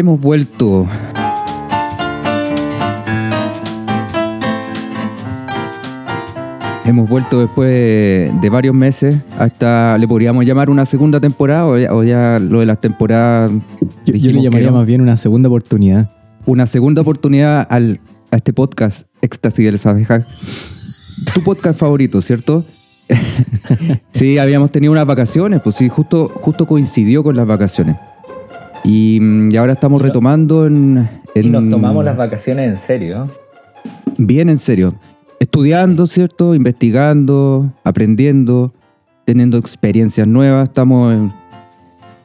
Hemos vuelto. Hemos vuelto después de varios meses. Hasta le podríamos llamar una segunda temporada o ya, o ya lo de las temporadas. Yo, le llamaría más bien una segunda oportunidad. Una segunda oportunidad al, a este podcast, Éxtasis de las Abejas. Tu podcast favorito, ¿cierto? sí, habíamos tenido unas vacaciones, pues sí, justo, justo coincidió con las vacaciones. Y, mm, y ahora estamos retomando en, Y en- nos tomamos las vacaciones en serio. bien en serio. Estudiando, ¿cierto? Investigando, aprendiendo, teniendo experiencias nuevas. Estamos, en-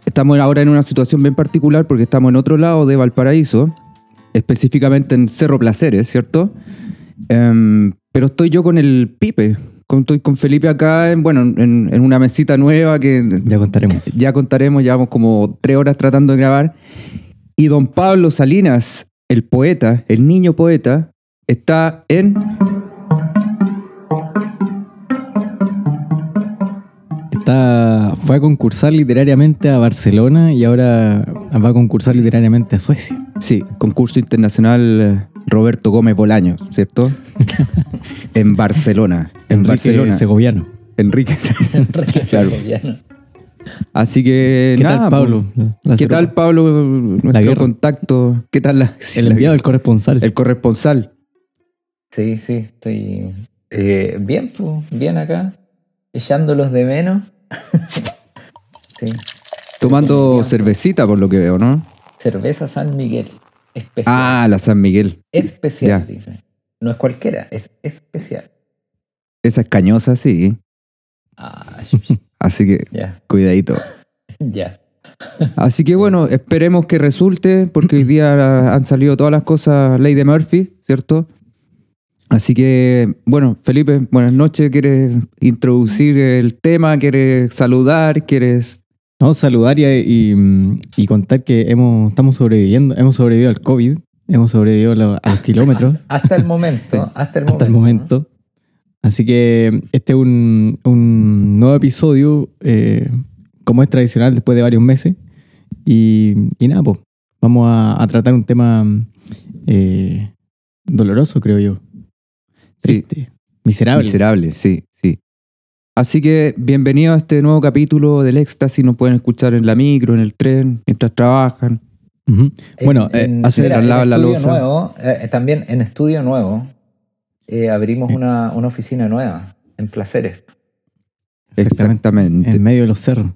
estamos ahora en una situación bien particular porque estamos en otro lado de Valparaíso, específicamente en Cerro Placeres, ¿cierto? Em, pero estoy yo con el Pipe, estoy con Felipe acá, en, bueno, en, en una mesita nueva que Ya contaremos. ya contaremos, llevamos como tres horas tratando de grabar. Y don Pablo Salinas, el poeta, el niño poeta, está en... Está, fue a concursar literariamente a Barcelona y ahora va a concursar literariamente a Suecia. Sí, concurso internacional eh, Roberto Gómez Bolaño, ¿cierto? en Barcelona. En Enrique Barcelona. Segoviano. Enrique. Enrique Claro. Segoviano. Así que ¿Qué nada, tal, Pablo? pues, La ¿Qué tal, Pablo? Nuestro guerra. contacto. ¿Qué tal la, sí, El la- enviado, el corresponsal. el corresponsal? Sí, sí, estoy eh, bien, pues, bien acá, echándolos de menos. sí, Tomando cervecita, por lo que veo, ¿no? cerveza San Miguel, especial. Ah, la San Miguel. especial, ya. dice. No es cualquiera, es especial. Esa es cañosa, sí. Ah, Así que cuidadito. ya. Así que bueno, esperemos que resulte, porque hoy día han salido todas las cosas ley de Murphy, ¿cierto? Así que, bueno, Felipe, buenas noches. ¿Quieres introducir el tema? ¿Quieres saludar? ¿Quieres...? A saludar y, y- y contar que hemos, estamos sobreviviendo, hemos sobrevivido al COVID, hemos sobrevivido a, lo- a los kilómetros Hasta el momento, Sí, hasta el momento. hasta el momento. Así que este es un, un nuevo episodio, eh, como es tradicional después de varios meses. Y, y nada, pues, vamos a, a tratar un tema eh, doloroso, creo yo. Sí. Triste, miserable. Miserable, sí, sí. Así que bienvenido a este nuevo capítulo del Éxtasis. Nos pueden escuchar en la micro, en el tren, mientras trabajan. Bueno, eh, en- hace- mira, en la estudio loza. nuevo, eh, también en estudio nuevo, eh, abrimos una, una oficina nueva en Placeres, Exactamente. En medio de los cerros.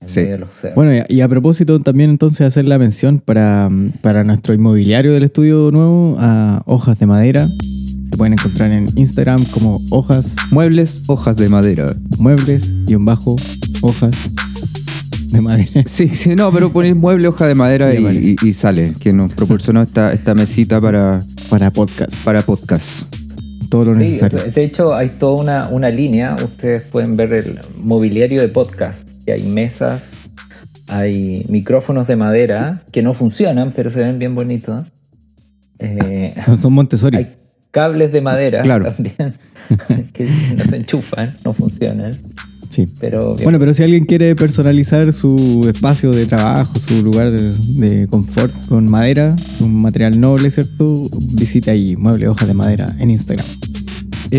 en Sí. medio de los cerros. Bueno, y- y a propósito también entonces hacer la mención para, para nuestro inmobiliario del estudio nuevo a Hojas de Madera. Se pueden encontrar en Instagram como hojas, Muebles, hojas de madera. muebles, guion bajo, hojas de madera. Sí, sí, no, pero ponéis mueble, hoja de madera De y, y- y sale, que nos proporcionó esta, esta mesita para, para podcast. para podcast. Todo lo Sí, necesario. de hecho hay toda una, una línea, ustedes pueden ver el mobiliario de podcast, que hay mesas, hay micrófonos de madera que no funcionan, pero se ven bien bonitos. Eh, Son Montessori. hay cables de madera Claro. también, que no se enchufan, no funcionan, Sí. pero bien. Bueno, pero si alguien quiere personalizar su espacio de trabajo, su lugar de confort con madera, un material noble, ¿cierto? Visite ahí, mueble hojas de madera en Instagram.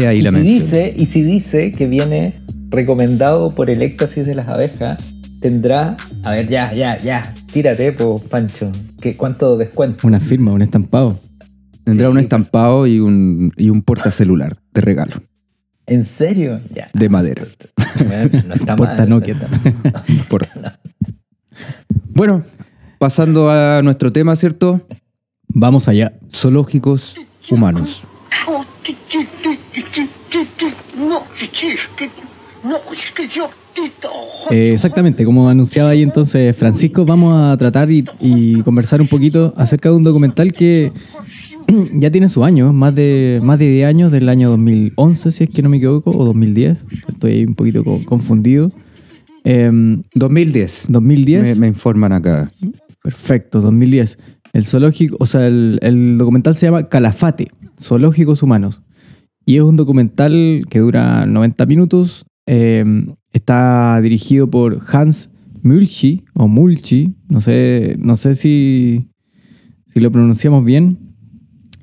Ahí y, la si mención. dice, y si dice que viene recomendado por el éxtasis de las abejas, tendrá, a ver, ya, ya, ya, tírate, po, Pancho, ¿Qué, ¿cuánto descuento? Una firma, un estampado. Tendrá Sí. un estampado y un, y un portacelular de regalo, ¿En serio? Ya. de madera. Bueno, no está Porta mal, Nokia. no está mal. Por- Bueno, pasando a nuestro tema, ¿cierto? Vamos allá. Zoológicos humanos. Eh, exactamente, como anunciaba ahí entonces Francisco, vamos a tratar y, y conversar un poquito acerca de un documental que ya tiene su año, más de, más de 10 años, del año 2011, si es que no me equivoco, o 2010. Estoy ahí un poquito co- confundido. Em, 2010. 2010. Me, me informan acá. Perfecto, 2010. El zoológico, o sea, el, el documental se llama Calafate, Zoológicos Humanos. Y es un documental que dura 90 minutos. eh, está dirigido por Hans Mulchi, o Mulchi, no sé, no sé si, si lo pronunciamos bien.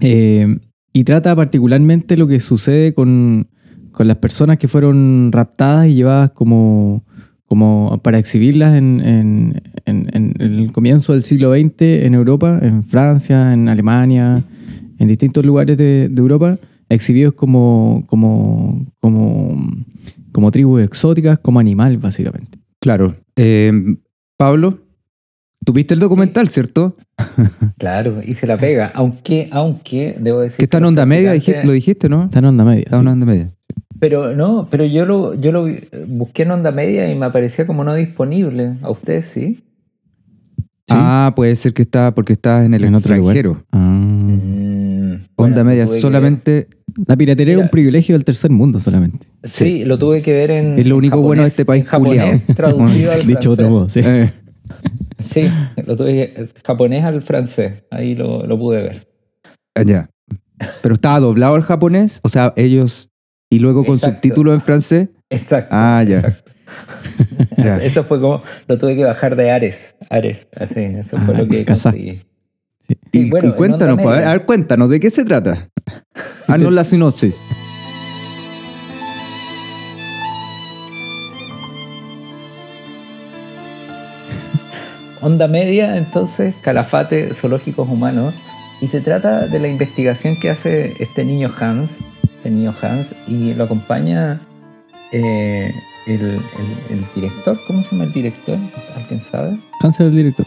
Eh, y trata particularmente lo que sucede con, con las personas que fueron raptadas y llevadas como, como para exhibirlas en, en- en- el comienzo del siglo XX en Europa, en Francia, en Alemania, en distintos lugares de, de Europa, exhibidos como, como, como, como tribus exóticas, como animal, básicamente. Claro. Eh, Pablo, tuviste el documental, ¿cierto? Claro, y se la pega. Aunque, aunque, debo decir. Que está en onda media, dijiste- lo dijiste, ¿no? Está en onda media. Está sí. en onda media. Pero no, pero yo lo, yo lo busqué en onda media y me aparecía como no disponible. ¿A ustedes sí? Sí. Ah, puede ser que está porque está en el En otro lugar. extranjero. Ah. Mm, Onda bueno, media que solamente La piratería es Mira. un privilegio del tercer mundo solamente. Sí, lo tuve que ver en. Es lo único bueno de este país traducido al Dicho de otro modo, sí. eh, Sí, lo tuve que- japonés al francés. Ahí lo, lo pude ver. ya. Pero estaba doblado al japonés, o sea, ellos y luego con Exacto. subtítulos en francés. Exacto. Ah, ya. Ya. Eso fue como. Lo tuve que bajar de Ares. Ares. Así, eso fue Ah, lo que Kazaa. conseguí. Sí. Y, Y bueno, y cuéntanos, pues, a ver, a ver, cuéntanos, ¿de qué se trata? Haznos la sinopsis. Onda media, entonces, Calafate, zoológicos humanos. Y se trata de la investigación que hace este niño Hans, este niño Hans, y lo acompaña eh, el, el- el director. ¿Cómo se llama el director? ¿Alguien sabe? Hans es el director.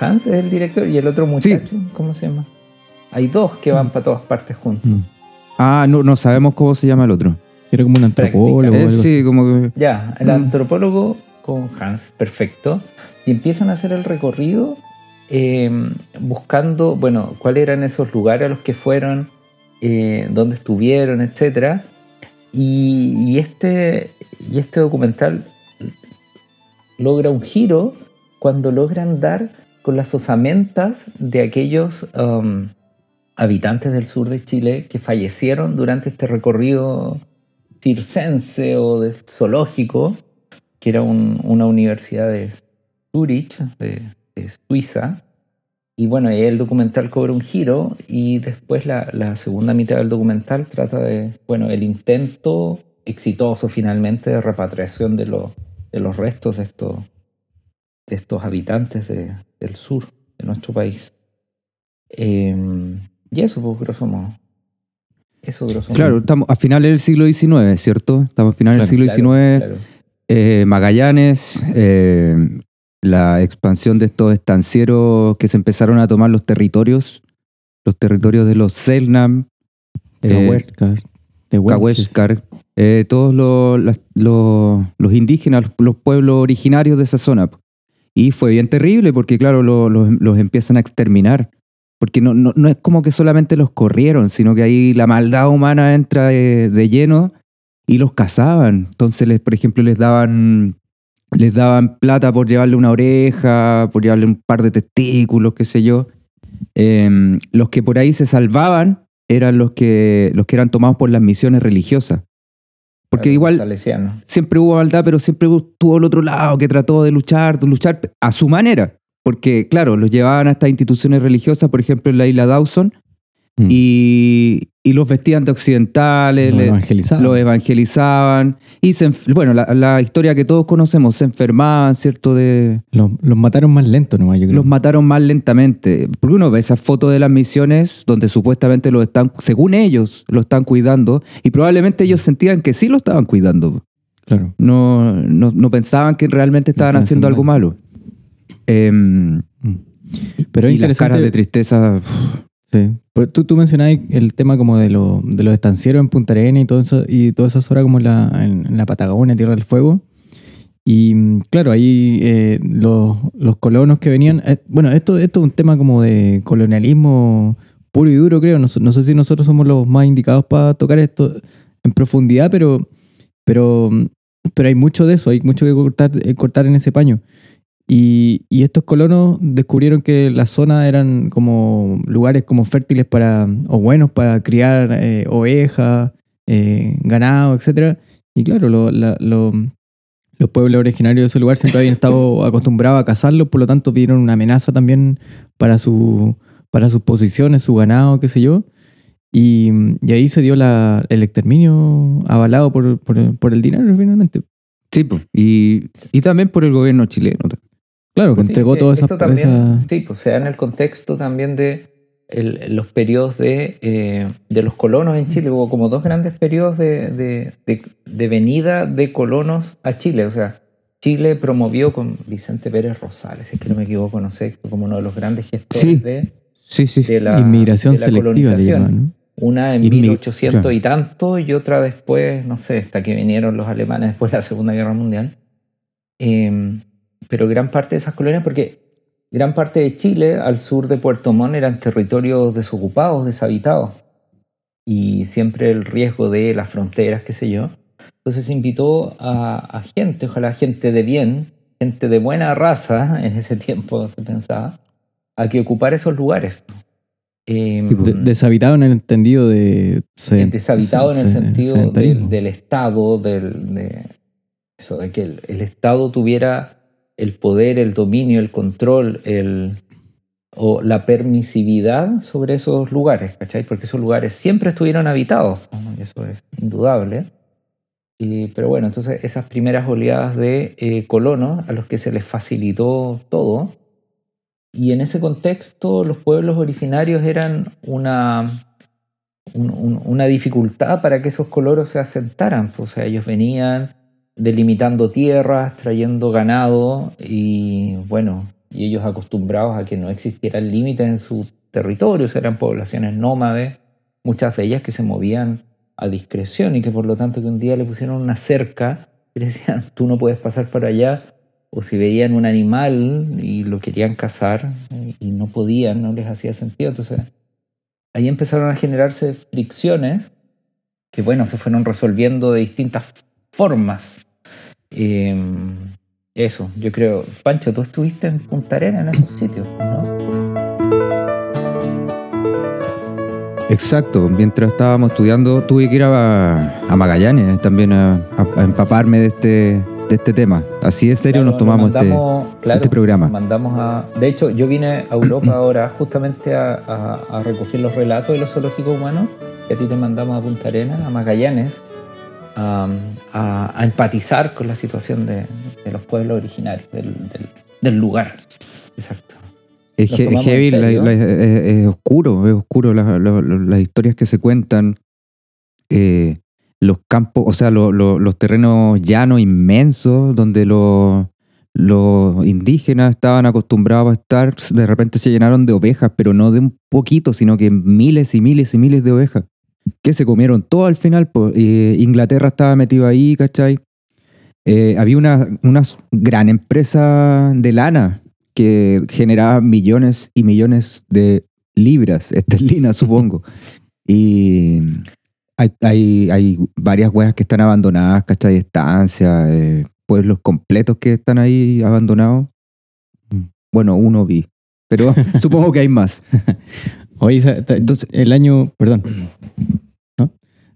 Hans es el director y el otro muchacho, ¿cómo se llama? Hay dos que van para todas partes juntos. Mm. Ah, no, no sabemos cómo se llama el otro. Era como un antropólogo o Eh, así. sí, como que. Ya, el Mm. antropólogo Hans, perfecto. Y empiezan a hacer el recorrido eh, buscando, bueno, cuáles eran esos lugares a los que fueron, eh, dónde estuvieron, etcétera. Y, este, y este documental logra un giro cuando logran dar con las osamentas de aquellos um, habitantes del sur de Chile que fallecieron durante este recorrido circense o zoológico, que era un- una universidad de Zurich, de, de Suiza. Y bueno, ahí el documental cobra un giro y después la, la segunda mitad del documental trata de, bueno, el intento exitoso finalmente de repatriación de, los de los restos de estos, de estos habitantes de- del sur de nuestro país. Em, y eso, pues, grosso modo. Eso, grosso modo. Claro, estamos a finales del siglo XIX, ¿cierto? Estamos a finales del Claro, siglo XIX. claro. Eh, Magallanes, eh, la expansión de estos estancieros que se empezaron a tomar los territorios, los territorios de los Selnam, eh, Cahuéscar, de. Cahuéscar, eh, todos los, los- los indígenas, los, los pueblos originarios de esa zona. Y fue bien terrible porque, claro, lo- los, los empiezan a exterminar. Porque no, no, no es como que solamente los corrieron, sino que ahí la maldad humana entra de, de lleno y los cazaban. Entonces, les, por ejemplo, les daban, les daban plata por llevarle una oreja, por llevarle un par de testículos, qué sé yo. Em, los que por ahí se salvaban eran los que, los que eran tomados por las misiones religiosas. Porque igual siempre hubo maldad, pero siempre estuvo el otro lado que trató de luchar, de luchar a su manera. Porque, claro, los llevaban a estas instituciones religiosas, por ejemplo, en la isla Dawson, Mm. y, y los vestían de occidentales, evangelizaban. los evangelizaban. Y, se, bueno, la, la historia que todos conocemos, se enfermaban, ¿cierto? De, Los, los mataron más lento nomás, yo creo. los mataron más lentamente. Porque uno ve esas fotos de las misiones donde supuestamente lo están, según ellos, lo están cuidando, y probablemente ellos sentían que sí lo estaban cuidando. Claro. No, no, no pensaban que realmente estaban haciendo algo malo. Em, Pero es y las caras de tristeza. Sí. Pero tú, tú mencionabas el tema como de, lo- de los estancieros en Punta Arenas y todo eso, y todas esas horas como en la, en, en la Patagonia, Tierra del Fuego. Y claro, ahí eh, los, los colonos que venían. eh, bueno, esto, esto es un tema como de colonialismo puro y duro, creo. No, no sé si nosotros somos los más indicados para tocar esto en profundidad, pero, pero, pero hay mucho de eso, hay mucho que cortar, eh, cortar en ese paño. Y, y estos colonos descubrieron que las zonas eran como lugares como fértiles para, o buenos para criar eh, ovejas, eh, ganado, etc. Y claro, lo- la- lo- los pueblos originarios de ese lugar siempre habían estado acostumbrados a cazarlos, por lo tanto vieron una amenaza también para, su, para sus posiciones, su ganado, qué sé yo. Y, y ahí se dio la, el exterminio avalado por, por, por el dinero finalmente. Sí, pues. Y, y también por el gobierno chileno. Claro, que Sí, entregó que todas esas... esto también, esas- Sí, pues se da en el contexto también de el- los periodos de, eh, de los colonos en Chile. Hubo como dos grandes periodos de, de- de- venida de colonos a Chile. O sea, Chile promovió con Vicente Pérez Rosales, si es que no me equivoco, no sé, como uno de los grandes gestores Sí. de, Sí, sí. de la, Inmigración de la selectiva le colonización. llaman, ¿no? Una en Inmi- 1800 claro. y tanto y otra después, no sé, hasta que vinieron los alemanes después de la Segunda Guerra Mundial. Eh, pero gran parte de esas colonias, porque gran parte de Chile al sur de Puerto Montt eran territorios desocupados, deshabitados. Y siempre el riesgo de las fronteras, qué sé yo. Entonces se invitó a, a gente, ojalá gente de bien, gente de buena raza, en ese tiempo se pensaba, a que ocupara esos lugares. Eh, De- deshabitado en el entendido de... seden- deshabitado en el se- sentido del, del Estado, del, de, eso, de que el, el Estado tuviera el poder, el dominio, el control, el, o la permisividad sobre esos lugares, ¿cachai? Porque esos lugares siempre estuvieron habitados, eso es indudable. Y- pero bueno, entonces esas primeras oleadas de eh, colonos a los que se les facilitó todo, y en ese contexto los pueblos originarios eran una, un- un- una dificultad para que esos coloros se asentaran. pues, O sea, ellos venían delimitando tierras, trayendo ganado y bueno, y ellos acostumbrados a que no existieran límites en su territorio, o sea, eran poblaciones nómades, muchas de ellas que se movían a discreción y que por lo tanto que un día le pusieron una cerca y le decían, tú no puedes pasar por allá, o si veían un animal y lo querían cazar y no podían, no les hacía sentido, entonces ahí empezaron a generarse fricciones que, bueno, se fueron resolviendo de distintas formas. Eh, eso, yo creo. Pancho, tú estuviste en Punta Arena en esos sitios, ¿no? Exacto. Mientras estábamos estudiando, tuve que ir a, a Magallanes también a, empaparme de este, de este tema. Así de serio Claro, nos tomamos este, mandamos, claro, este programa. Mandamos a. De hecho, yo vine a Europa ahora justamente a, a- a recoger los relatos de los zoológicos humanos. Y a ti te mandamos a Punta Arenas, a Magallanes, a, a- a empatizar con la situación de, de los pueblos originarios del, del- del lugar. Exacto. Es, heavy, la- serio. la- es, es oscuro, es oscuro la- la- la- las historias que se cuentan. eh, los campos, o sea, lo- lo- los terrenos llanos inmensos donde los, los indígenas estaban acostumbrados a estar, de repente se llenaron de ovejas, pero no de un poquito, sino que miles y miles y miles de ovejas, que se comieron todo al final. pues, eh, Inglaterra estaba metido ahí, ¿cachai? Eh, había una, una gran empresa de lana que generaba millones y millones de libras esterlinas, supongo. y hay, hay, hay varias huevas que están abandonadas, ¿cachai? Estancias, eh, pueblos completos que están ahí abandonados. Bueno, uno vi, pero supongo que hay más. Oye, Entonces- el año, perdón, ¿no?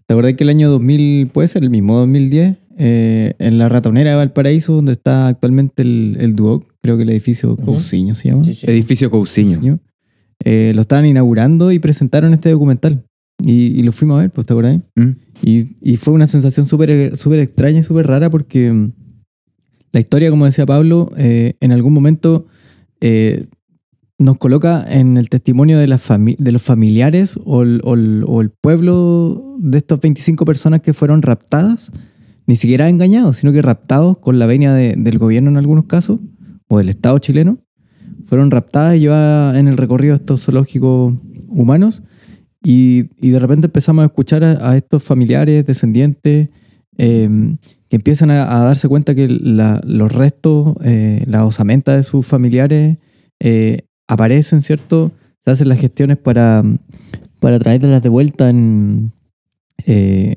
¿Te acordás que el año 2000, puede ser el mismo 2010, eh, en la ratonera de Valparaíso, donde está actualmente el, el Duoc, creo que el edificio. Cousiño se llama? Sí, sí. Edificio Cousiño. Cousiño, eh, lo estaban inaugurando y presentaron este documental. Y, y lo fuimos a ver, pues, ¿te acordás? ¿Mm? Y, y fue una sensación súper súper extraña y súper rara porque mm, la historia, como decía Pablo, eh, en algún momento eh, nos coloca en el testimonio de, fami- de los familiares o el, pueblo de estas 25 personas que fueron raptadas, ni siquiera engañados, sino que raptados con la venia de- del gobierno en algunos casos, o del Estado chileno, fueron raptadas y llevadas en el recorrido de estos zoológicos humanos. Y, y de repente empezamos a escuchar a, a estos familiares, descendientes, eh, que empiezan a, a darse cuenta que la- los restos, eh, las osamentas de sus familiares eh, aparecen, ¿cierto? Se hacen las gestiones para, para traerlas de vuelta eh,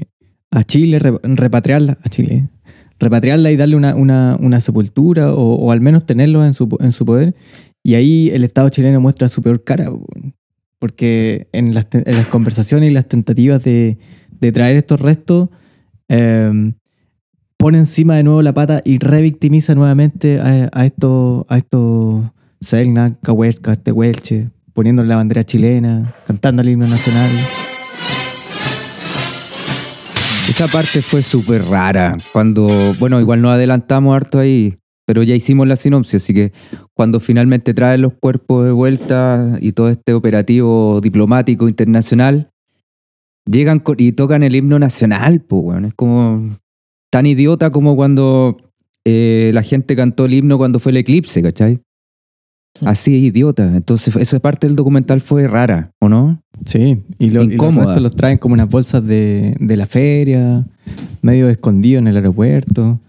a Chile, re- repatriarlas a Chile. Repatriarla y darle una, una- una sepultura o, al menos tenerlos en su, en su poder. Y ahí el Estado chileno muestra su peor cara. po. Porque en las, conversaciones y las tentativas de, de traer estos restos, eh, pone encima de nuevo la pata y revictimiza nuevamente a, a estos, a estos Selknam, Cahuéscar, Tehuelche, poniéndole la bandera chilena, cantando el himno nacional. Esa parte fue súper rara. Cuando, bueno, igual nos adelantamos harto ahí, pero ya hicimos la sinopsis, así que cuando finalmente traen los cuerpos de vuelta y todo este operativo diplomático internacional, llegan y tocan el himno nacional, pues, bueno, es como tan idiota como cuando eh, la gente cantó el himno cuando fue el eclipse, ¿cachai? Así idiota. Entonces, esa parte del documental fue rara, ¿o no? Sí, y, lo, y los los traen como unas bolsas de, de la feria, medio escondidos en el aeropuerto.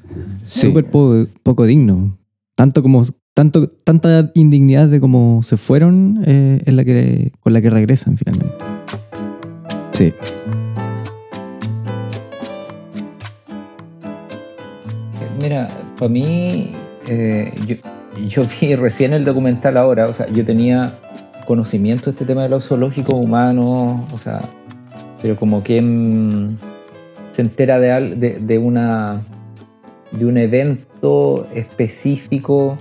Sí. Súper po- poco digno. Tanto como tanto, tanta indignidad de cómo se fueron eh, es la que, con la que regresan finalmente. Sí. Mira, para mí, eh, yo, yo vi recién el documental ahora, o sea, yo tenía conocimiento de este tema de los zoológicos humanos, o sea, pero como que se entera de, de, de una de un evento específico.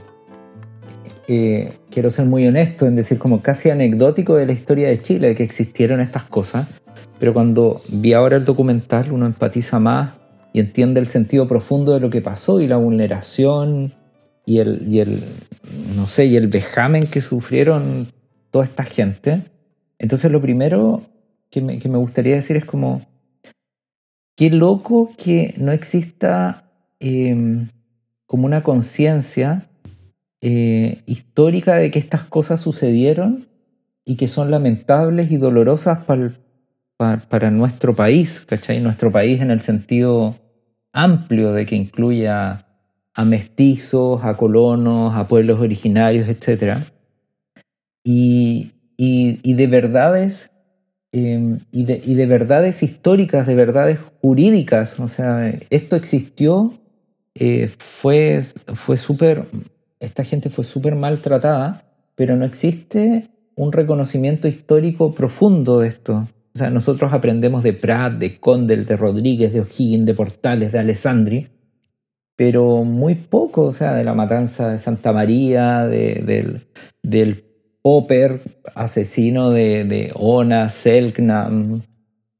eh, quiero ser muy honesto en decir como casi anecdótico de la historia de Chile, que existieron estas cosas, pero cuando vi ahora el documental uno empatiza más y entiende el sentido profundo de lo que pasó y la vulneración y el, y el no sé, y el vejamen que sufrieron toda esta gente. Entonces lo primero que me, que me gustaría decir es como, qué loco que no exista eh, como una conciencia eh, histórica de que estas cosas sucedieron y que son lamentables y dolorosas pa'l- pa- para nuestro país, ¿cachai? Nuestro país en el sentido amplio de que incluya a mestizos, a colonos, a pueblos originarios, etc. Y, y- y de verdades, eh, y, de, y de verdades históricas, de verdades jurídicas, o sea, esto existió, eh, fue, fue súper, esta gente fue súper maltratada, pero no existe un reconocimiento histórico profundo de esto. O sea, nosotros aprendemos de Prat, de Condel, de Rodríguez, de O'Higgins, de Portales, de Alessandri, pero muy poco, o sea, de la matanza de Santa María, de- del, del Popper, asesino de, de Ona, Selknam,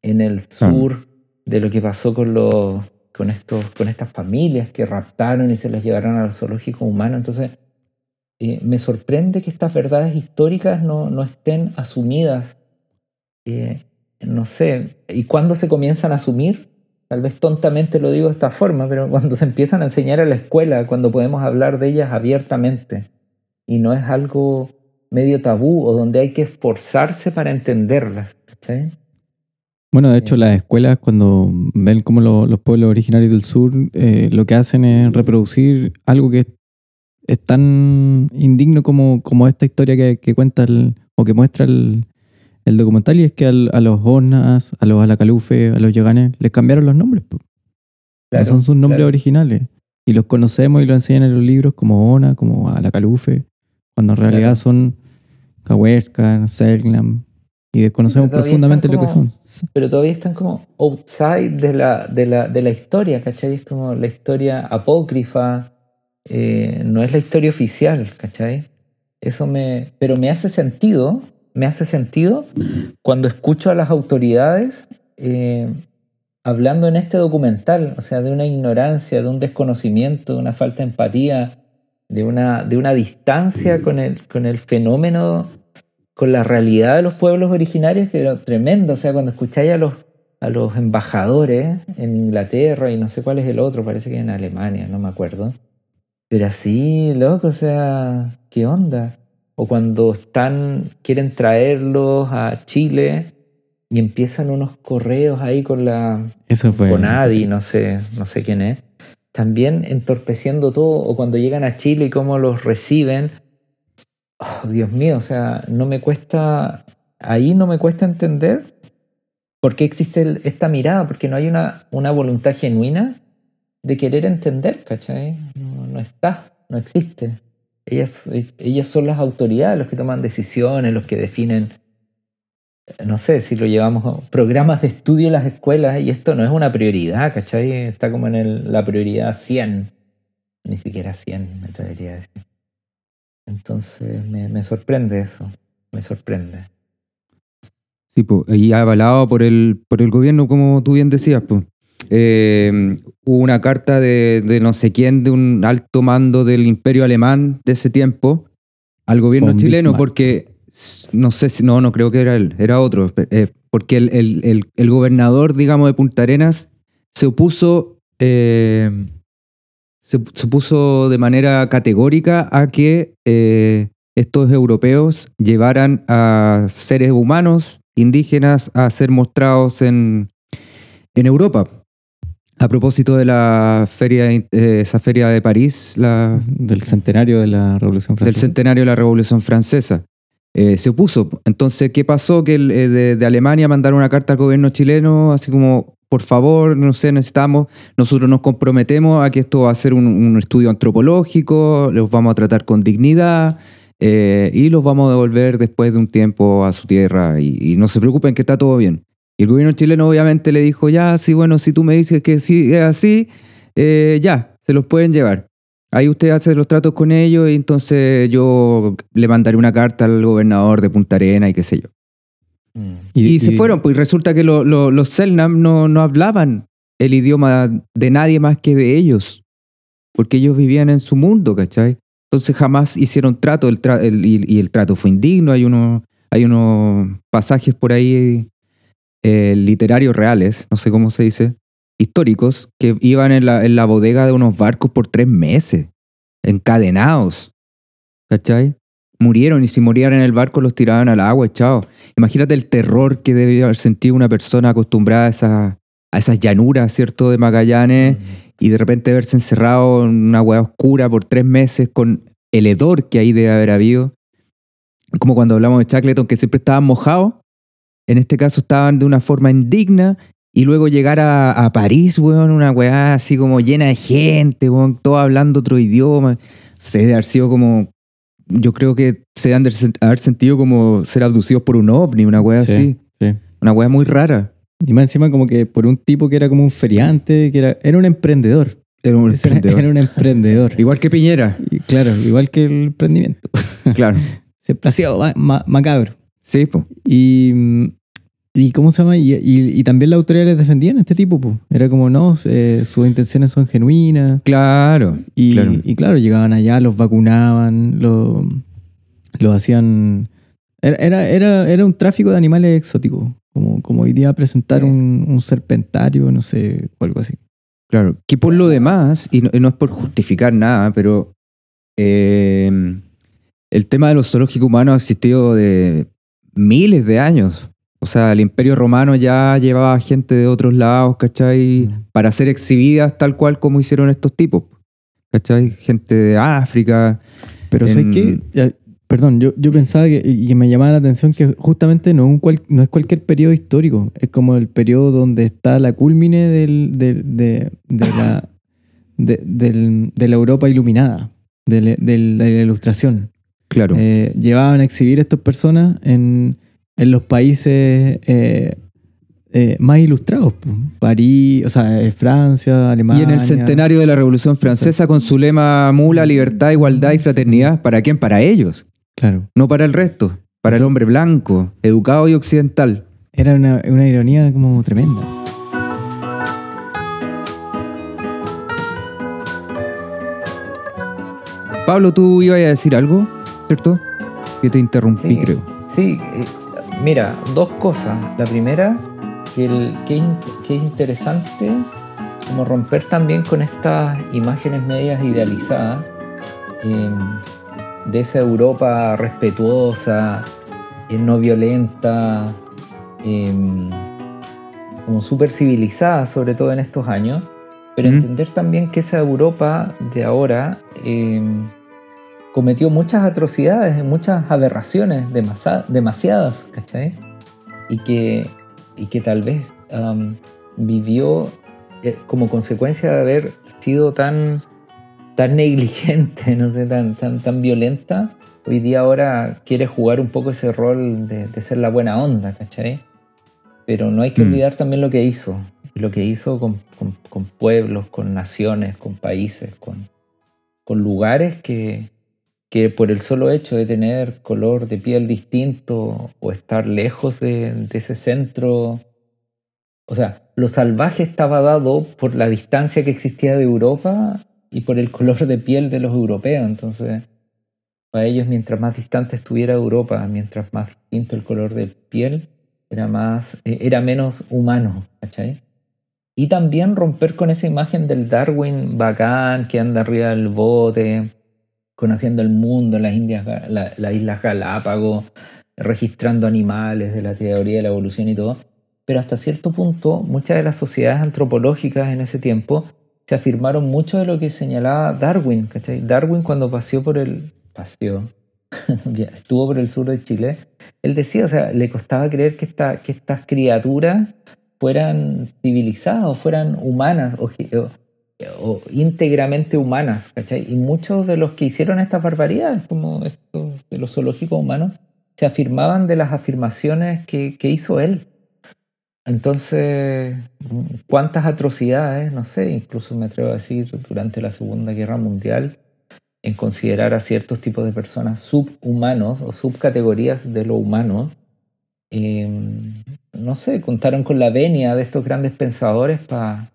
en el sur, de lo que pasó con, los, con, estos, con estas familias que raptaron y se las llevaron a los zoológicos humanos. Entonces, eh, me sorprende que estas verdades históricas no, no estén asumidas. Eh, no sé, ¿y cuándo se comienzan a asumir? Tal vez tontamente lo digo de esta forma, pero cuando se empiezan a enseñar a la escuela, cuando podemos hablar de ellas abiertamente, y no es algo medio tabú o donde hay que esforzarse para entenderlas. ¿cachai? Bueno, de hecho, las escuelas, cuando ven cómo lo- los pueblos originarios del sur eh, lo que hacen es reproducir algo que es, es tan indigno como, como esta historia que, que cuenta el- o que muestra el, el documental, y es que al- a los Onas, a los Alacalufe, a los Yaganes, les cambiaron los nombres. Claro, no son sus nombres claro. originales. Y los conocemos y los enseñan en los libros como Ona, como Alacalufe, cuando en realidad Claro. son Cahuéscar, Selknam, y desconocemos profundamente lo que son. pero todavía están como outside de la, de la, de la historia, ¿cachai? Es como la historia apócrifa, eh, no es la historia oficial, ¿cachai? Eso me, pero me hace sentido, me hace sentido cuando escucho a las autoridades eh, hablando en este documental, o sea, de una ignorancia, de un desconocimiento, de una falta de empatía, de una, de una distancia con el, con el fenómeno con la realidad de los pueblos originarios que era tremendo. O sea, cuando escucháis a los, a los embajadores en Inglaterra y no sé cuál es el otro, parece que en Alemania, no me acuerdo. Pero así, loco, o sea, ¿qué onda? O cuando están, quieren traerlos a Chile y empiezan unos correos ahí con la, Eso fue. con Adi, no sé, no sé quién es, también entorpeciendo todo, o cuando llegan a Chile y cómo los reciben. Oh, Dios mío, o sea, no me cuesta, ahí no me cuesta entender por qué existe el- esta mirada, porque no hay una, una voluntad genuina de querer entender, ¿cachai? No, no está, no existe. Ellas, ellas son las autoridades, los que toman decisiones, los que definen no sé si lo llevamos programas de estudio en las escuelas y esto no es una prioridad, ¿cachai? Está como en el- la prioridad 100, ni siquiera 100, me atrevería a decir. Entonces me, me sorprende eso, me sorprende. Sí, po, y avalado por el, por el gobierno, como tú bien decías. po. Eh, hubo una carta de, de no sé quién, de un alto mando del imperio alemán de ese tiempo, al gobierno Von chileno, Bismarck. porque no sé si, no, no creo que era él, era otro, eh, porque el, el- el- el gobernador, digamos, de Punta Arenas se opuso, eh, se, se opuso de manera categórica a que eh, estos europeos llevaran a seres humanos indígenas a ser mostrados en, en Europa. A propósito de la feria, eh, esa feria de París, la, Del centenario de la Revolución del Francesa. centenario de la Revolución Francesa. Eh, se opuso. Entonces, ¿qué pasó? Que el, eh, de, de Alemania mandaron una carta al gobierno chileno, así como, por favor, no sé, necesitamos, nosotros nos comprometemos a que esto va a ser un, un estudio antropológico, los vamos a tratar con dignidad eh, y los vamos a devolver después de un tiempo a su tierra y, y no se preocupen que está todo bien. Y el gobierno chileno obviamente le dijo, ya, sí, bueno, si tú me dices que sí es así, eh, ya, se los pueden llevar. Ahí usted hace los tratos con ellos y entonces yo le mandaré una carta al gobernador de Punta Arena y qué sé yo. Mm. Y, se fueron, pues resulta que lo- lo- los Selnam no, no hablaban el idioma de nadie más que de ellos, porque ellos vivían en su mundo, ¿cachai? Entonces jamás hicieron trato el tra- el- y, y el trato fue indigno. Hay, unos hay unos pasajes por ahí eh, literarios reales, no sé cómo se dice, históricos, que iban en la, en la bodega de unos barcos por tres meses, encadenados, ¿cachai? Murieron y si morían en el barco los tiraban al agua, chao. Imagínate el terror que debe haber sentido una persona acostumbrada a, esa- a esas llanuras, ¿cierto? De Magallanes y de repente verse encerrado en una hueá oscura por tres meses con el hedor que ahí debe haber habido. Como cuando hablamos de Shackleton, que siempre estaban mojados. En este caso estaban de una forma indigna. Y luego llegar a, a París, weón, una weá así como llena de gente, weón, todo hablando otro idioma. Se debe haber sido como. Yo creo que se deben haber sentido como ser abducidos por un ovni, una weá Sí, así. sí. Una weá muy rara. Y más encima como que por un tipo que era como un feriante, que era, era un emprendedor. Era un emprendedor. Era un emprendedor. Igual que Piñera, Y claro, igual que el emprendimiento. claro. Siempre ha sido ma- ma- macabro. Sí, pues. Y, y ¿cómo se llama? Y, y- y también las autoridades defendían a este tipo. po. Era como, no, eh, sus intenciones son genuinas. Claro. Y claro. y claro, llegaban allá, los vacunaban, lo- los hacían... Era, era, era, era un tráfico de animales exóticos. Como, como hoy día presentar un, un serpentario, no sé, o algo así. Claro, que por lo demás, y no, y no es por justificar nada, pero eh, el tema de los zoológicos humanos ha existido de miles de años. O sea, el imperio romano ya llevaba gente de otros lados, ¿cachai? Mm. Para ser exhibidas tal cual como hicieron estos tipos. ¿Cachai? Gente de África. Pero En- ¿sabes qué? Ya, Perdón, yo, yo pensaba que, y que me llamaba la atención que justamente no es, un cual- no es cualquier periodo histórico, es como el periodo donde está la culmine del, del- de, de la, de, del- de la Europa iluminada, de, la- del- de la ilustración. Claro. Eh, llevaban a exhibir a estas personas en, en los países eh, eh, más ilustrados. París, o sea, eh, Francia, Alemania. y en el centenario de la Revolución Francesa con su lema mula, libertad, igualdad y fraternidad, ¿para quién? Para ellos, Claro. no para el resto, para el hombre blanco, educado y occidental. Era una, una ironía como tremenda. Pablo, tú ibas a decir algo, ¿cierto? Que te interrumpí, Sí. creo. Sí, eh, mira, dos cosas. La primera, que, el, que, es in- que es interesante como romper también con estas imágenes medias idealizadas eh, de esa Europa respetuosa, eh, no violenta, eh, como súper civilizada, sobre todo en estos años, pero entender también que esa Europa de ahora eh, cometió muchas atrocidades, muchas aberraciones, demasa- demasiadas, ¿cachai? Y que, y que tal vez am, vivió eh, como consecuencia de haber sido tan tan negligente, no sé, tan, tan, tan violenta, hoy día ahora quiere jugar un poco ese rol de, ser la buena onda, ¿cachai? Pero no hay que mm. olvidar también lo que hizo, lo que hizo con, pueblos, con naciones, con países, con, con lugares que, que por el solo hecho de tener color de piel distinto o estar lejos de, ese centro, o sea, lo salvaje estaba dado por la distancia que existía de Europa y por el color de piel de los europeos. Entonces, para ellos, mientras más distante estuviera Europa, mientras más distinto el color de piel, era, más, eh, era menos humano, ¿cachai? Y también romper con esa imagen del Darwin bacán que anda arriba del bote, conociendo el mundo, las, Indias, las Islas Galápagos, registrando animales de la teoría de la evolución y todo. Pero hasta cierto punto, muchas de las sociedades antropológicas en ese tiempo se afirmaron mucho de lo que señalaba Darwin. Darwin cuando paseó por el... Paseó. estuvo por el sur de Chile. Él decía, o sea, le costaba creer que, esta, que estas criaturas fueran civilizadas, fueran humanas o, o íntegramente humanas, ¿cachai? Y muchos de los que hicieron estas barbaridades, como estos de los zoológicos humanos, se afirmaban de las afirmaciones que, hizo él. Entonces, ¿cuántas atrocidades? No sé, incluso me atrevo a decir durante la Segunda Guerra Mundial, en considerar a ciertos tipos de personas subhumanos o subcategorías de lo humano, em, no sé, contaron con la venia de estos grandes pensadores para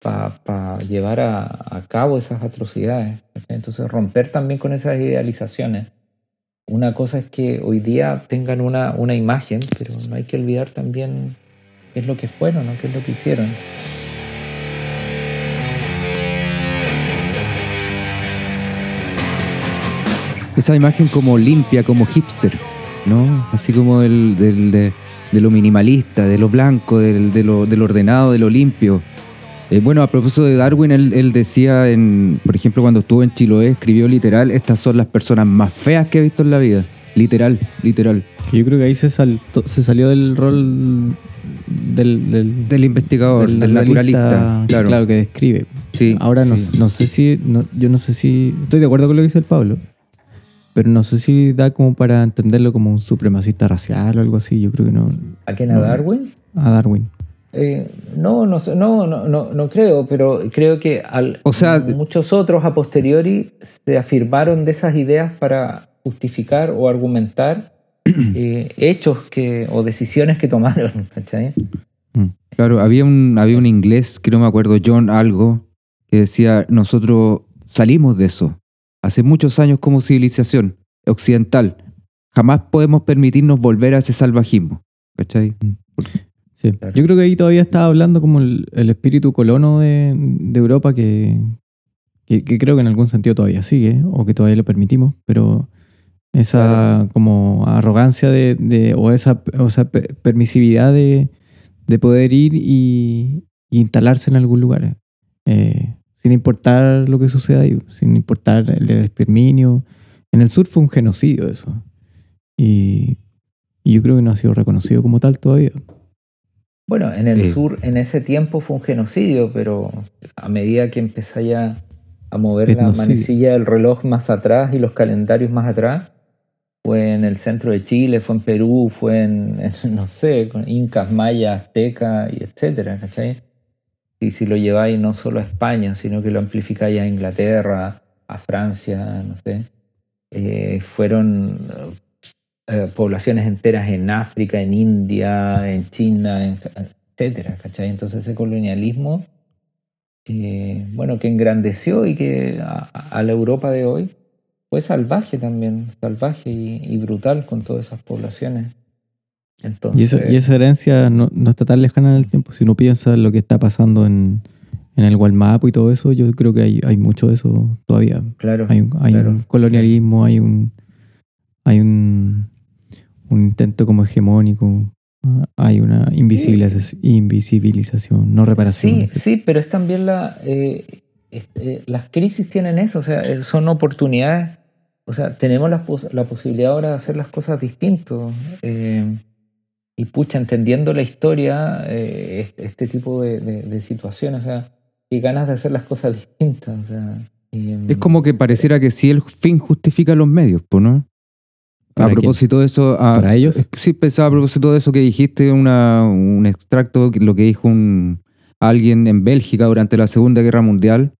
para llevar a, cabo esas atrocidades. Entonces romper también con esas idealizaciones. Una cosa es que hoy día tengan una, una imagen, pero no hay que olvidar también qué es lo que fueron, ¿no? qué es lo que hicieron. Esa imagen como limpia, como hipster, ¿no? Así como el, de, lo minimalista, de lo blanco, del, de, lo, del ordenado, de lo limpio. Eh, bueno, a propósito de Darwin, él, decía, en, por ejemplo, cuando estuvo en Chiloé, escribió literal, estas son las personas más feas que he visto en la vida. Literal, literal. Yo creo que ahí se, saltó, se salió del rol del, del, investigador, del, naturalista, claro. que describe. Sí, Ahora No, no, sé si, yo no sé si, estoy de acuerdo con lo que dice el Pablo, pero no sé si da como para entenderlo como un supremacista racial o algo así, yo creo que no. ¿A quién? ¿A Darwin? A Darwin. Eh, no, no, no, no, no, creo, pero creo que al, muchos otros a posteriori se afirmaron de esas ideas para justificar o argumentar eh, hechos que, o decisiones que tomaron. Mm. Claro, había un, había un inglés que no me acuerdo, John algo, que decía, nosotros salimos de eso hace muchos años como civilización occidental. Jamás podemos permitirnos volver a ese salvajismo. ¿Cachai? Sí. Yo creo que ahí todavía estaba hablando como el, espíritu colono de, Europa que, que, creo que en algún sentido todavía sigue o que todavía lo permitimos, pero esa como arrogancia de, o esa, permisividad de, poder ir y, instalarse en algún lugar, eh, sin importar lo que suceda ahí, sin importar el exterminio. En el sur fue un genocidio eso. Y, y yo creo que no ha sido reconocido como tal todavía. Bueno, en el sur en ese tiempo fue un genocidio, pero a medida que empezáis a, mover la manecilla del reloj más atrás y los calendarios más atrás, fue en el centro de Chile, fue en Perú, fue en, no sé, con incas, mayas, aztecas, y etcétera, ¿cachai? Y si lo lleváis no solo a España, sino que lo amplificáis a Inglaterra, a Francia, no sé, eh, fueron eh, poblaciones enteras en África, en India, en China, etcétera, ¿cachai? Entonces ese colonialismo, eh, bueno, que engrandeció y que a, la Europa de hoy fue salvaje también, salvaje y, brutal con todas esas poblaciones. Entonces, y, esa herencia no, está tan lejana en el tiempo. Si uno piensa en lo que está pasando en, el Gualmapo y todo eso, yo creo que hay, mucho de eso todavía. Claro. Hay, un colonialismo, hay un, hay un un intento como hegemónico, ah, hay una invisibilización, no reparación. Sí, sí, pero es también la... Eh, eh, las crisis tienen eso, o sea, eh, son oportunidades, o sea, tenemos la, la posibilidad ahora de hacer las cosas distintos. y pucha, entendiendo la historia, este, tipo de, situaciones, o sea, y ganas de hacer las cosas distintas, o sea, Y, mm, Es como que pareciera que sí el fin justifica los medios, pues, ¿no? A ¿Para propósito de eso, a- ¿Para ellos? Sí, pensaba a propósito de eso que dijiste, una, un extracto, lo que dijo un, alguien en Bélgica durante la Segunda Guerra Mundial,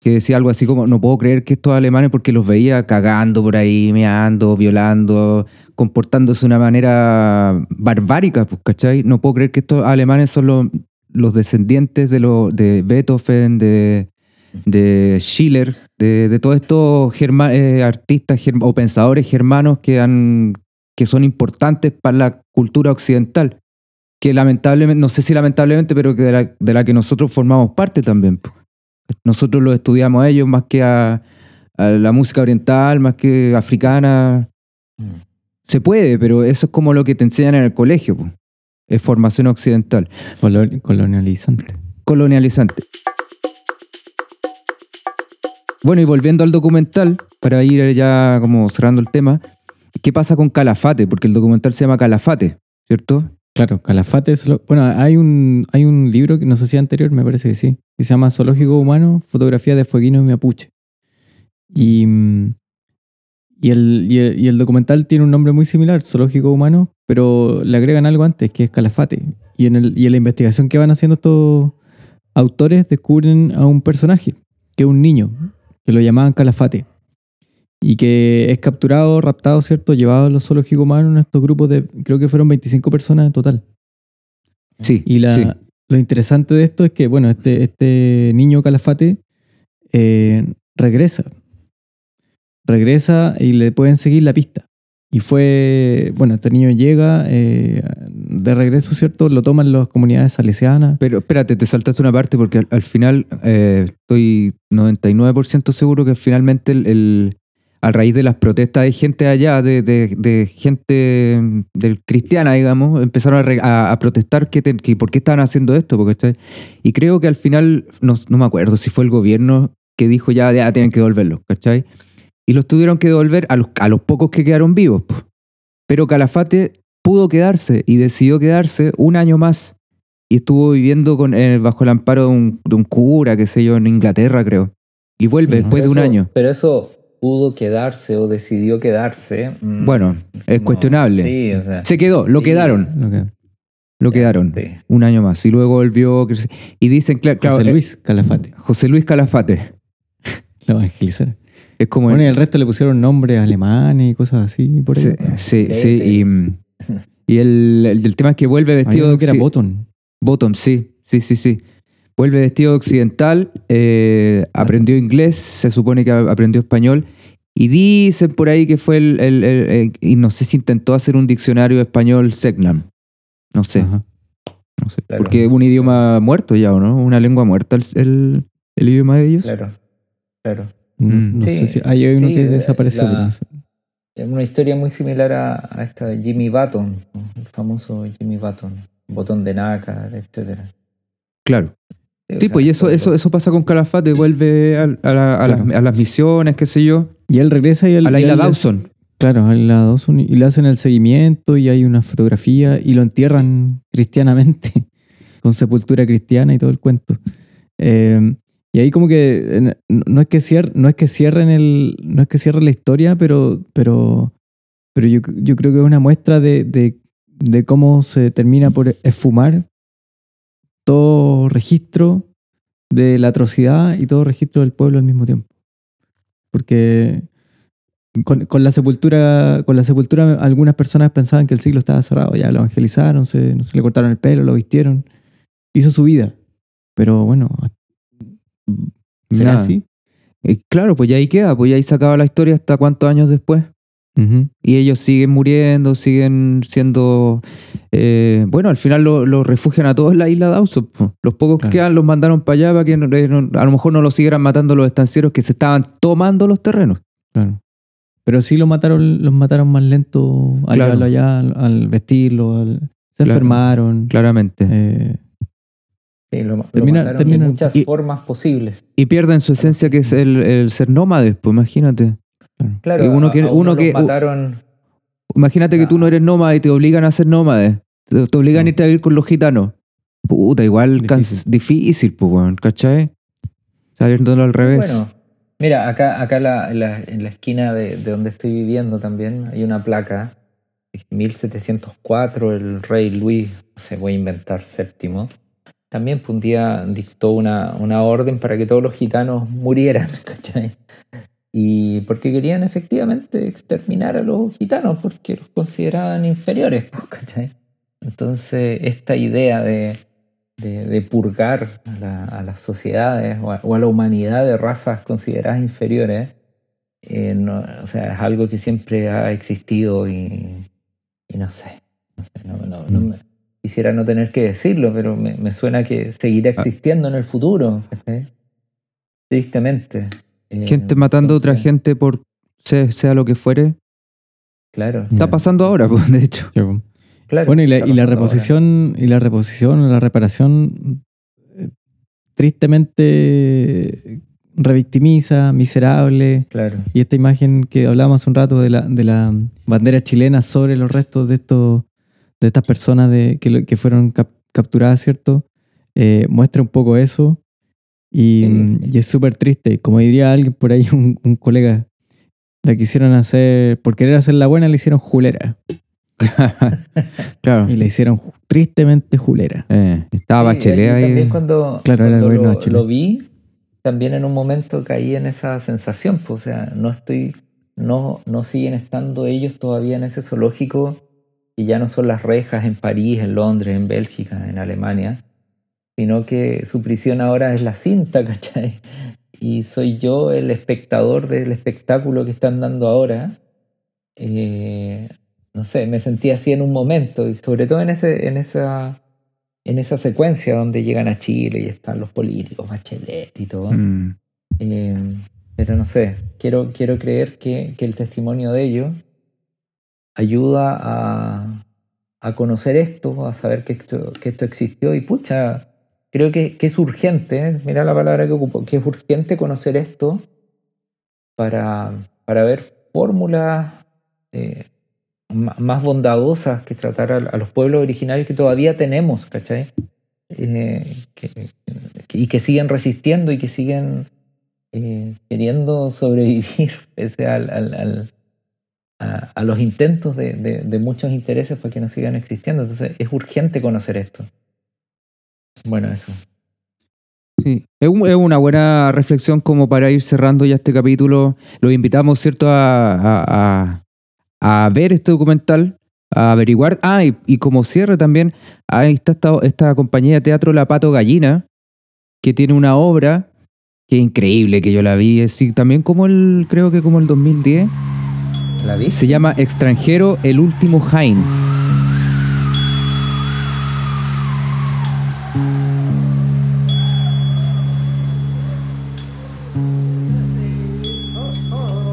que decía algo así como, no puedo creer que estos alemanes, porque los veía cagando por ahí, meando, violando, comportándose de una manera barbárica, pues, ¿cachai? No puedo creer que estos alemanes son los, los descendientes de, los de Beethoven, de, de Schiller, de, de todos estos germa- eh, artistas germ- o pensadores germanos que, han, que son importantes para la cultura occidental, que lamentablemente, no sé si lamentablemente, pero que de, la, de la que nosotros formamos parte también. Nosotros los estudiamos a ellos más que a, a la música oriental, más que africana. mm. Se puede, pero eso es como lo que te enseñan en el colegio. po. Es formación occidental. Color- colonializante. colonializante. Bueno, y volviendo al documental, para ir ya como cerrando el tema, ¿qué pasa con Calafate? Porque el documental se llama Calafate, ¿cierto? Claro, Calafate es Bueno, hay un, hay un libro que no sé si anterior, me parece que sí, que se llama Zoológico Humano, Fotografía de Fueguinos y Mapuche. Y, y, el, y, el, y el documental tiene un nombre muy similar, Zoológico Humano, pero le agregan algo antes, que es Calafate. Y en, el, y en la investigación que van haciendo estos autores descubren a un personaje, que es un niño, que lo llamaban Calafate. Y que es capturado, raptado, ¿cierto? Llevado a los zoológicos humanos en estos grupos de, creo que fueron 25 personas en total. Sí. Y la, sí. lo interesante de esto es que, bueno, este, este niño Calafate eh, regresa. Regresa y le pueden seguir la pista. Y fue, bueno, este niño llega eh, de regreso, ¿cierto? Lo toman las comunidades salesianas. Pero espérate, te saltaste una parte porque al, al final eh, estoy 99% seguro que finalmente el, a raíz de las protestas de gente allá, de, de- de gente mm, del cristiana, digamos, empezaron a, protestar que, te- que por qué estaban haciendo esto. Porque está- y creo que al final, no, no me acuerdo si fue el gobierno que dijo ya, ya tienen que devolverlo, ¿cachai? Y los tuvieron que devolver a los, a los pocos que quedaron vivos. Pero Calafate pudo quedarse y decidió quedarse un año más y estuvo viviendo con, eh, bajo el amparo de un, de un cura, qué sé yo, en Inglaterra, creo. Y vuelve después de un eso- año. Pero eso pudo quedarse o decidió quedarse. mm, Bueno, es cuestionable. Sí, o sea. Se quedó, lo Sí. quedaron, Lo que- lo quedaron. Un año más. Y luego volvió. Y dicen, cla- claro, José eh, Luis Calafate, José Luis Calafate. lo evangelizaron. Es como. Bueno, y el resto le pusieron nombres alemanes y cosas así. Por ahí. sí, sí, Sí, sí, sí. Y, y el, el, el tema es que vuelve vestido uno que era Bottom. Bottom, sí, sí, sí, sí. Vuelve vestido occidental, eh, aprendió inglés, se supone que a- aprendió español. Y dicen por ahí que fue el, el- el- el- Y no sé si intentó hacer un diccionario español Segnam. No sé, Ajá. no sé. Claro. Porque es un idioma muerto ya, ¿o no? Una lengua muerta el, el- el idioma de ellos. Claro, claro. No, Mm. no Sí, sé si hay uno sí, que eh, desapareció. la- pero no sé. Es una historia muy similar a, a esta Jimmy Button, el famoso Jimmy Button, botón de nácar, etcétera. Claro. Sí, pues y eso, todo- eso, eso pasa con Calafate, vuelve a, a la- a las, Claro. a las misiones, qué sé yo, Y él regresa y él, a la isla Dawson. Claro, a la isla Dawson y le hacen el seguimiento y hay una fotografía y lo entierran cristianamente, con sepultura cristiana y todo el cuento. Eh, y ahí como que no es que cierren, no es que cierren el, no es que cierren la historia, pero, pero, pero yo, yo creo que es una muestra de, de, cómo se termina por esfumar todo registro de la atrocidad y todo registro del pueblo al mismo tiempo. Porque con, con la sepultura, con la sepultura algunas personas pensaban que el siglo estaba cerrado, ya lo evangelizaron, se, se le cortaron el pelo, lo vistieron, hizo su vida. Pero bueno, ¿será Nada. así? Eh, claro, pues ya ahí queda, pues ya ahí se acaba la historia hasta cuántos años después. Y ellos siguen muriendo, siguen siendo... eh, bueno, al final lo, lo refugian a todos en la isla Dawson. po. Los pocos Claro. que quedan los mandaron para allá para que no- eh, no- a lo mejor no los siguieran matando los estancieros que se estaban tomando los terrenos. Claro. Pero sí los mataron, los mataron más lento al Claro. llevarlo allá, al, al vestirlo, al- se Claro. enfermaron. Claramente. eh, Sí, lo, lo Termina- mataron termina- de muchas y- formas posibles. Y pierden su esencia que es el, el ser nómades, pues imagínate. Claro, Y uno que- a uno que- mataron. Imagínate que tú no eres nómada y te obligan a ser nómade. Te, te obligan a irte a vivir con los gitanos. Puta, igual Difícil. difícil, difícil pues, weón, ¿cachai? Sabiéndolo al revés. Bueno, Mira, acá, acá la- en, la, en la esquina de, de donde estoy viviendo también hay una placa. 1704, el rey Luis, no sé, voy a inventar séptimo. También un día dictó una, una orden para que todos los gitanos murieran, ¿cachai? Y porque querían efectivamente exterminar a los gitanos, porque los consideraban inferiores, pues, ¿cachai? Entonces, esta idea de, de, purgar a, la- a las sociedades o a, la humanidad de razas consideradas inferiores, eh, o sea, es algo que siempre ha existido y, no sé, no me- quisiera no tener que decirlo, pero me, me suena que seguirá existiendo en el futuro, tristemente. Eh, Gente matando a otra gente por sea, sea lo que fuere. Claro, Está pasando ahora, pues, de hecho. Sí, po. claro. Bueno, y la, está y la pasando ahora. reposición, y la reposición, la reparación, eh, tristemente revictimiza, miserable. Claro. Y esta imagen que hablábamos hace un rato de la, de la bandera chilena sobre los restos de estos de estas personas de, que, que fueron cap- capturadas, ¿cierto? Eh, muestra un poco eso. Y, Sí. y es súper triste. Como diría alguien por ahí, un, un colega, la quisieron hacer, por querer hacer la buena, le hicieron julera. Claro. Y le hicieron tristemente julera. Eh, estaba Sí, Bachelet ahí. También cuando, Claro, era el lo, lo vi, también en un momento caí en esa sensación. Pues, o sea, no estoy, no, no siguen estando ellos todavía en ese zoológico y ya no son las rejas en París, en Londres, en Bélgica, en Alemania, sino que su prisión ahora es la cinta, ¿cachai? Y soy yo el espectador del espectáculo que están dando ahora. Eh, no sé, me sentí así en un momento, y sobre todo en, ese, en, esa, en esa secuencia donde llegan a Chile y están los políticos, Bachelet y todo. Mm. Eh, pero no sé, quiero, quiero creer que, que el testimonio de ellos ayuda a, a conocer esto, a saber que esto, que esto existió y pucha, creo que, que es urgente, ¿eh? mira la palabra que ocupo, que es urgente conocer esto para, para ver fórmulas eh, más bondadosas que tratar a, los pueblos originarios que todavía tenemos, ¿cachai? Eh, y que siguen resistiendo y que siguen queriendo sobrevivir pese al- a, los intentos de, muchos intereses para que no sigan existiendo. Entonces es urgente conocer esto. Bueno, eso. Sí, es, un- es una buena reflexión como para ir cerrando ya este capítulo. Los invitamos, ¿cierto?, a, a- ver este documental, a averiguar. Ah, y, como cierre también, ahí está esta, esta compañía de teatro La Pato Gallina, que tiene una obra que es increíble, que yo la vi, así, también como el, creo que como el 2010. Se llama Extranjero, el último Jaime.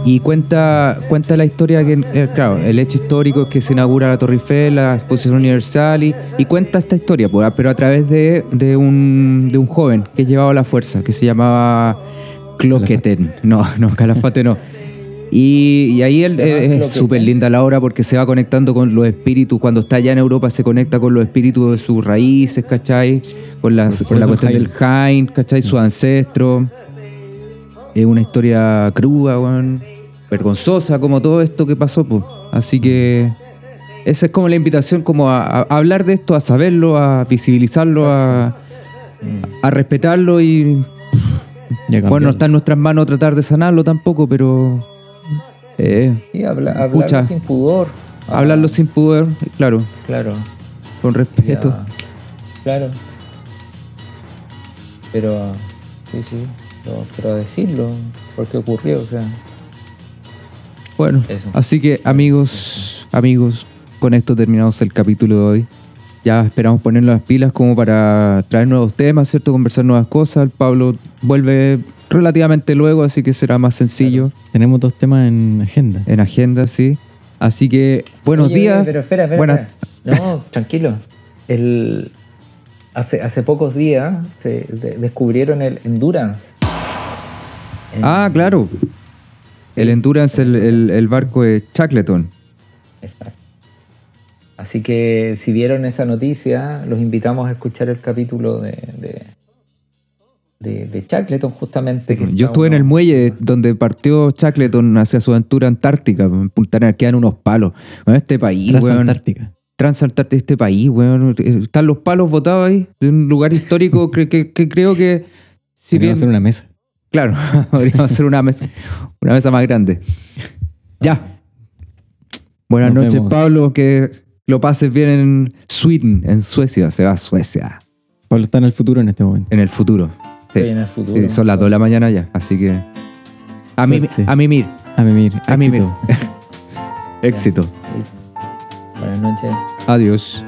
Y cuenta, cuenta la historia que, eh, claro, el hecho histórico es que se inaugura la Torre Eiffel, la exposición universal, y, y cuenta esta historia, pues, pero a través de, de un, de un joven que llevaba la fuerza, que se llamaba Cloqueten. No, no, Calafate no. Y, y ahí él, eh, es súper linda la obra porque se va conectando con los espíritus. Cuando está allá en Europa se conecta con los espíritus de sus raíces, ¿cachai? Con, las, con la cuestión del Jain, ¿cachai? Sus ancestros. Es una historia cruda, weón, vergonzosa, como todo esto que pasó, pues. Así que esa es como la invitación, como a, a hablar de esto, a saberlo, a visibilizarlo, a, Mm. a respetarlo y bueno, no está en nuestras manos tratar de sanarlo tampoco, pero eh, Sí, habla- hablarlo Pucha. sin pudor. Ah, hablarlo sin poder, claro, Claro. con respeto. Ya, Claro. Pero, sí, sí, pero, pero decirlo, porque ocurrió, o sea, Bueno, eso. así que amigos, amigos, con esto terminamos el capítulo de hoy. Ya esperamos poner las pilas como para traer nuevos temas, ¿cierto? Conversar nuevas cosas. El Pablo vuelve relativamente luego, así que será más sencillo Tenemos dos temas en agenda. en agenda, sí. Así que, buenos Oye, días. Pero espera, espera. Buenas- espera. No, tranquilo. El, hace, hace pocos días se de- descubrieron el Endurance. En- Ah, claro. El Endurance, el, el- el barco de Shackleton. Exacto. Así que si vieron esa noticia, los invitamos a escuchar el capítulo de, de, de, de Shackleton, justamente. que Yo estuve en el muelle donde partió Shackleton hacia su aventura antártica. En Punta Arenas quedan unos palos. Bueno, este país, weón. Transantártica. Transantártica, este país, weón. Están los palos botados ahí. De un lugar histórico que, que- que creo que. Si Podríamos bien, hacer una mesa. Claro, podríamos hacer una mesa, una mesa más grande. Ya. Buenas Nos noches, vemos. Pablo. Que lo pases bien en Sweden, en Suecia. Se va a Suecia Pablo está en el futuro en este momento. en el futuro. Sí. En el futuro. Sí, son las 2 de la mañana ya, así que. A, mí, a mimir. A mimir. A mimir. éxito. Éxito. Buenas noches. Adiós.